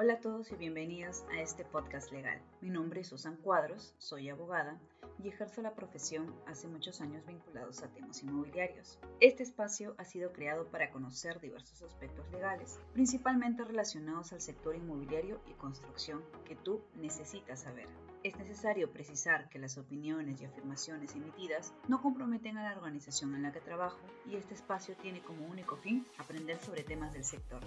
Hola a todos y bienvenidos a este podcast legal. Mi nombre es Susan Cuadros, soy abogada y ejerzo la profesión hace muchos años vinculados a temas inmobiliarios. Este espacio ha sido creado para conocer diversos aspectos legales, principalmente relacionados al sector inmobiliario y construcción que tú necesitas saber. Es necesario precisar que las opiniones y afirmaciones emitidas no comprometen a la organización en la que trabajo y este espacio tiene como único fin aprender sobre temas del sector.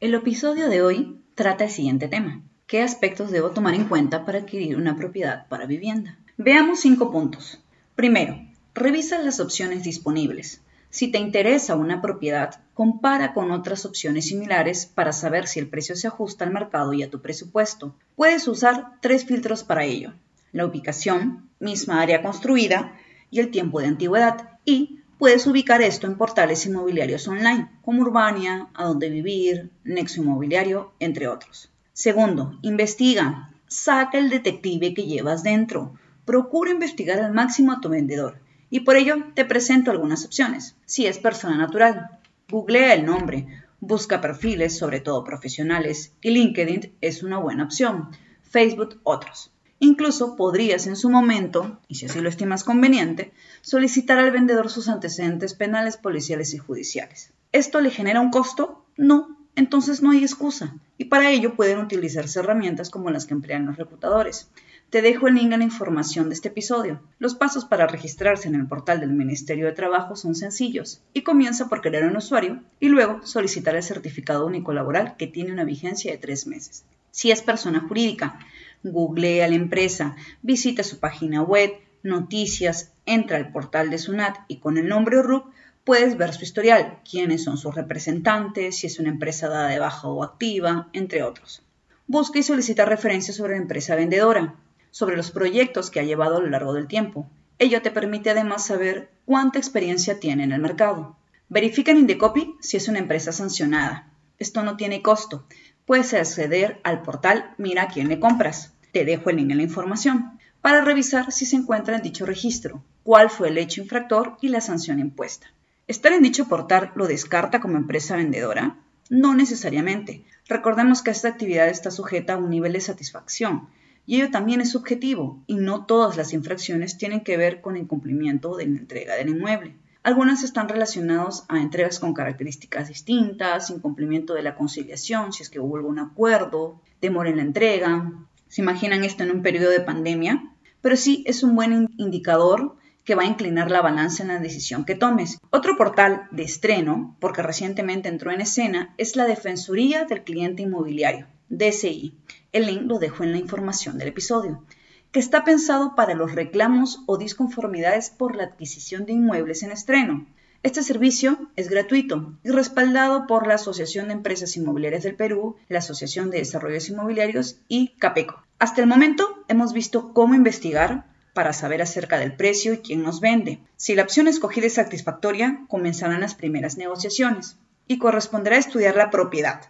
El episodio de hoy trata el siguiente tema. ¿Qué aspectos debo tomar en cuenta para adquirir una propiedad para vivienda? Veamos cinco puntos. Primero, revisa las opciones disponibles. Si te interesa una propiedad, compara con otras opciones similares para saber si el precio se ajusta al mercado y a tu presupuesto. Puedes usar tres filtros para ello. La ubicación, misma área construida y el tiempo de antigüedad y Puedes ubicar esto en portales inmobiliarios online, como Urbania, A Dónde Vivir, Nexo Inmobiliario, entre otros. Segundo, investiga. Saca el detective que llevas dentro. Procura investigar al máximo a tu vendedor. Y por ello te presento algunas opciones. Si es persona natural, googlea el nombre, busca perfiles, sobre todo profesionales, y LinkedIn es una buena opción. Facebook otros. Incluso podrías en su momento, y si así lo estimas conveniente, solicitar al vendedor sus antecedentes penales, policiales y judiciales. ¿Esto le genera un costo? No, entonces no hay excusa. Y para ello pueden utilizarse herramientas como las que emplean los reclutadores. Te dejo el link en la información de este episodio. Los pasos para registrarse en el portal del Ministerio de Trabajo son sencillos y comienza por crear un usuario y luego solicitar el certificado único laboral que tiene una vigencia de tres meses. Si es persona jurídica, googlea la empresa, visita su página web, noticias, entra al portal de SUNAT y con el nombre RUC puedes ver su historial, quiénes son sus representantes, si es una empresa dada de baja o activa, entre otros. Busca y solicita referencias sobre la empresa vendedora, sobre los proyectos que ha llevado a lo largo del tiempo. Ello te permite además saber cuánta experiencia tiene en el mercado. Verifica en Indecopy si es una empresa sancionada. Esto no tiene costo. Puedes acceder al portal Mira a quién le compras te dejo el link en la información, para revisar si se encuentra en dicho registro, cuál fue el hecho infractor y la sanción impuesta. ¿Estar en dicho portal lo descarta como empresa vendedora? No necesariamente. Recordemos que esta actividad está sujeta a un nivel de satisfacción, y ello también es subjetivo, y no todas las infracciones tienen que ver con el cumplimiento de la entrega del inmueble. Algunas están relacionadas a entregas con características distintas, incumplimiento de la conciliación, si es que hubo algún acuerdo, demora en la entrega, se imaginan esto en un periodo de pandemia, pero sí es un buen indicador que va a inclinar la balanza en la decisión que tomes. Otro portal de estreno, porque recientemente entró en escena, es la Defensoría del Cliente Inmobiliario, DSI. El link lo dejo en la información del episodio, que está pensado para los reclamos o disconformidades por la adquisición de inmuebles en estreno. Este servicio es gratuito y respaldado por la Asociación de Empresas Inmobiliarias del Perú, la Asociación de Desarrollos Inmobiliarios y CAPECO. Hasta el momento hemos visto cómo investigar para saber acerca del precio y quién nos vende. Si la opción escogida es satisfactoria, comenzarán las primeras negociaciones y corresponderá estudiar la propiedad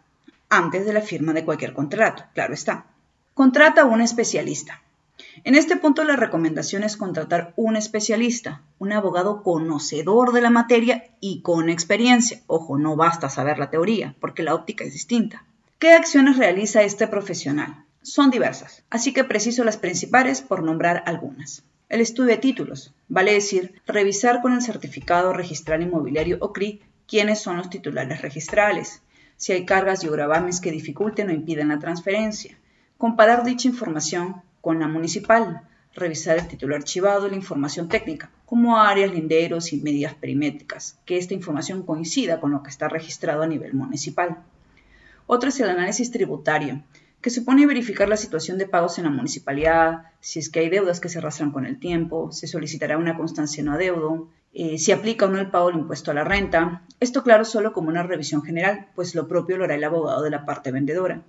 antes de la firma de cualquier contrato, claro está. Contrata a un especialista. En este punto la recomendación es contratar un especialista, un abogado conocedor de la materia y con experiencia. Ojo, no basta saber la teoría, porque la óptica es distinta. ¿Qué acciones realiza este profesional? Son diversas, así que preciso las principales por nombrar algunas. El estudio de títulos, vale decir, revisar con el certificado registral inmobiliario o CRI quiénes son los titulares registrales, si hay cargas y gravames que dificulten o impiden la transferencia, comparar dicha información con la municipal, revisar el título archivado y la información técnica, como áreas, linderos y medidas perimétricas, que esta información coincida con lo que está registrado a nivel municipal. Otro es el análisis tributario, que supone verificar la situación de pagos en la municipalidad, si es que hay deudas que se arrastran con el tiempo, se solicitará una constancia no adeudo, eh, si aplica o no el pago del impuesto a la renta. Esto claro solo como una revisión general, pues lo propio lo hará el abogado de la parte vendedora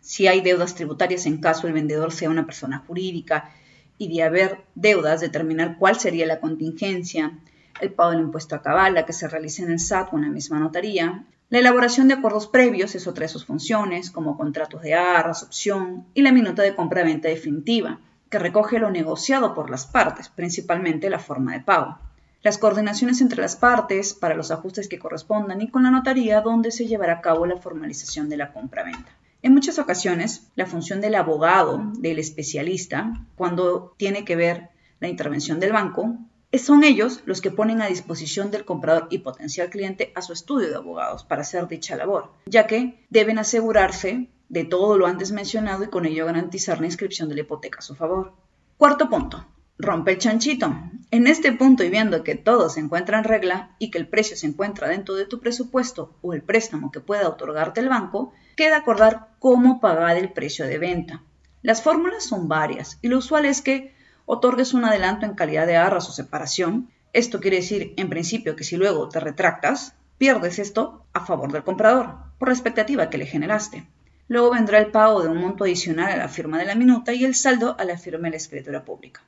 si hay deudas tributarias en caso el vendedor sea una persona jurídica y de haber deudas, determinar cuál sería la contingencia, el pago del impuesto a cabala que se realice en el SAT o en la misma notaría. La elaboración de acuerdos previos es otra de sus funciones, como contratos de arras, opción y la minuta de compra-venta definitiva, que recoge lo negociado por las partes, principalmente la forma de pago. Las coordinaciones entre las partes para los ajustes que correspondan y con la notaría donde se llevará a cabo la formalización de la compra-venta. En muchas ocasiones, la función del abogado, del especialista, cuando tiene que ver la intervención del banco, son ellos los que ponen a disposición del comprador y potencial cliente a su estudio de abogados para hacer dicha labor, ya que deben asegurarse de todo lo antes mencionado y con ello garantizar la inscripción de la hipoteca a su favor. Cuarto punto, rompe el chanchito. En este punto y viendo que todo se encuentra en regla y que el precio se encuentra dentro de tu presupuesto o el préstamo que pueda otorgarte el banco, queda acordar cómo pagar el precio de venta. Las fórmulas son varias y lo usual es que otorgues un adelanto en calidad de arras o separación. Esto quiere decir, en principio, que si luego te retractas, pierdes esto a favor del comprador, por la expectativa que le generaste. Luego vendrá el pago de un monto adicional a la firma de la minuta y el saldo a la firma de la escritura pública.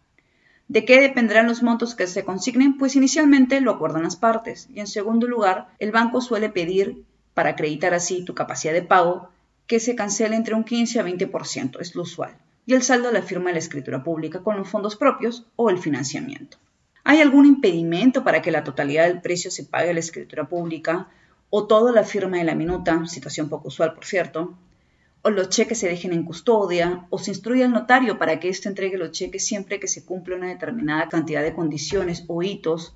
¿De qué dependerán los montos que se consignen? Pues inicialmente lo acuerdan las partes y en segundo lugar, el banco suele pedir, para acreditar así tu capacidad de pago, que se cancele entre un 15 a 20%, es lo usual, y el saldo la firma la escritura pública con los fondos propios o el financiamiento. ¿Hay algún impedimento para que la totalidad del precio se pague a la escritura pública o toda la firma de la minuta, situación poco usual por cierto, o los cheques se dejen en custodia, o se instruye al notario para que éste entregue los cheques siempre que se cumpla una determinada cantidad de condiciones o hitos,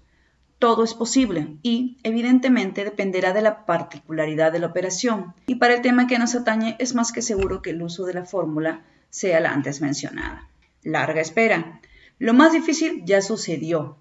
todo es posible y, evidentemente, dependerá de la particularidad de la operación. Y para el tema que nos atañe, es más que seguro que el uso de la fórmula sea la antes mencionada. Larga espera. Lo más difícil ya sucedió.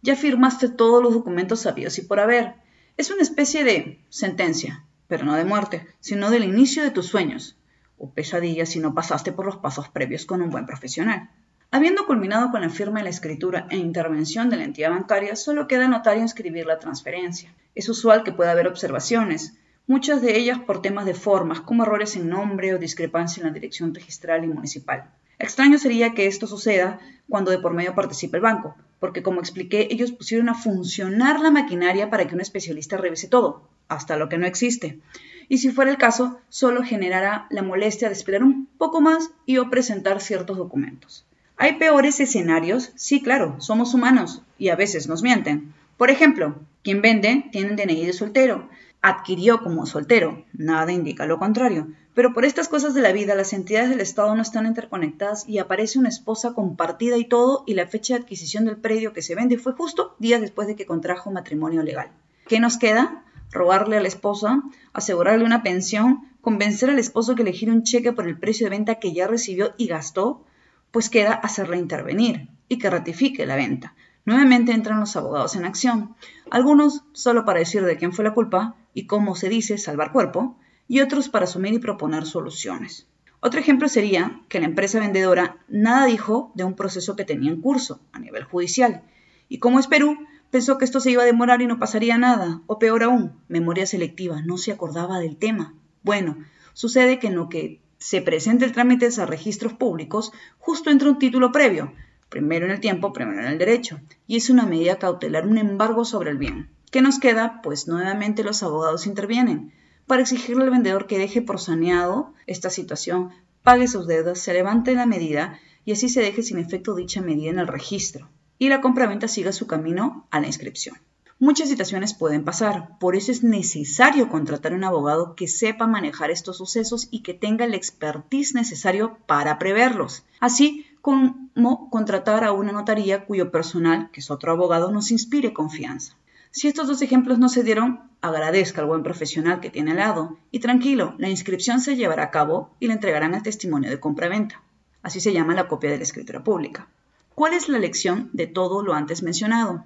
Ya firmaste todos los documentos sabios y por haber. Es una especie de sentencia, pero no de muerte, sino del inicio de tus sueños, o pesadilla si no pasaste por los pasos previos con un buen profesional. Habiendo culminado con la firma de la escritura e intervención de la entidad bancaria, solo queda al notario inscribir la transferencia. Es usual que pueda haber observaciones, muchas de ellas por temas de formas, como errores en nombre o discrepancia en la dirección registral y municipal. Extraño sería que esto suceda cuando de por medio participe el banco, porque como expliqué, ellos pusieron a funcionar la maquinaria para que un especialista revise todo, hasta lo que no existe y si fuera el caso, solo generará la molestia de esperar un poco más y o presentar ciertos documentos. ¿Hay peores escenarios? Sí, claro, somos humanos y a veces nos mienten. Por ejemplo, quien vende tiene un DNI de soltero, adquirió como soltero, nada indica lo contrario, pero por estas cosas de la vida las entidades del Estado no están interconectadas y aparece una esposa compartida y todo y la fecha de adquisición del predio que se vende fue justo días después de que contrajo matrimonio legal. ¿Qué nos queda? robarle a la esposa, asegurarle una pensión, convencer al esposo que elegir un cheque por el precio de venta que ya recibió y gastó, pues queda hacerla intervenir y que ratifique la venta. Nuevamente entran los abogados en acción, algunos solo para decir de quién fue la culpa y cómo se dice salvar cuerpo, y otros para asumir y proponer soluciones. Otro ejemplo sería que la empresa vendedora nada dijo de un proceso que tenía en curso a nivel judicial, y como es Perú, Pensó que esto se iba a demorar y no pasaría nada, o peor aún, memoria selectiva, no se acordaba del tema. Bueno, sucede que en lo que se presenta el trámite a registros públicos, justo entra un título previo, primero en el tiempo, primero en el derecho, y es una medida cautelar, un embargo sobre el bien. ¿Qué nos queda? Pues nuevamente los abogados intervienen para exigirle al vendedor que deje por saneado esta situación, pague sus deudas, se levante la medida y así se deje sin efecto dicha medida en el registro y la compraventa siga su camino a la inscripción. Muchas situaciones pueden pasar, por eso es necesario contratar un abogado que sepa manejar estos sucesos y que tenga el expertise necesario para preverlos, así como contratar a una notaría cuyo personal, que es otro abogado, nos inspire confianza. Si estos dos ejemplos no se dieron, agradezca al buen profesional que tiene al lado y tranquilo, la inscripción se llevará a cabo y le entregarán el testimonio de compraventa. Así se llama la copia de la escritura pública. ¿Cuál es la lección de todo lo antes mencionado?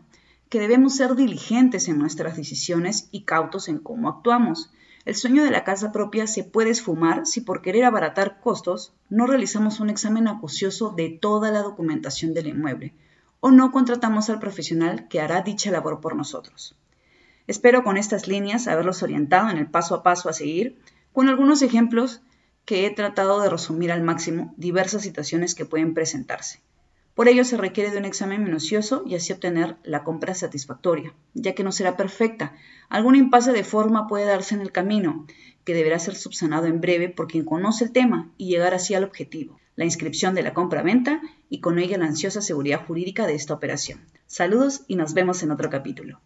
Que debemos ser diligentes en nuestras decisiones y cautos en cómo actuamos. El sueño de la casa propia se puede esfumar si por querer abaratar costos no realizamos un examen acucioso de toda la documentación del inmueble o no contratamos al profesional que hará dicha labor por nosotros. Espero con estas líneas haberlos orientado en el paso a paso a seguir, con algunos ejemplos que he tratado de resumir al máximo diversas situaciones que pueden presentarse. Por ello se requiere de un examen minucioso y así obtener la compra satisfactoria, ya que no será perfecta. Algún impasse de forma puede darse en el camino, que deberá ser subsanado en breve por quien conoce el tema y llegar así al objetivo, la inscripción de la compra-venta y con ella la ansiosa seguridad jurídica de esta operación. Saludos y nos vemos en otro capítulo.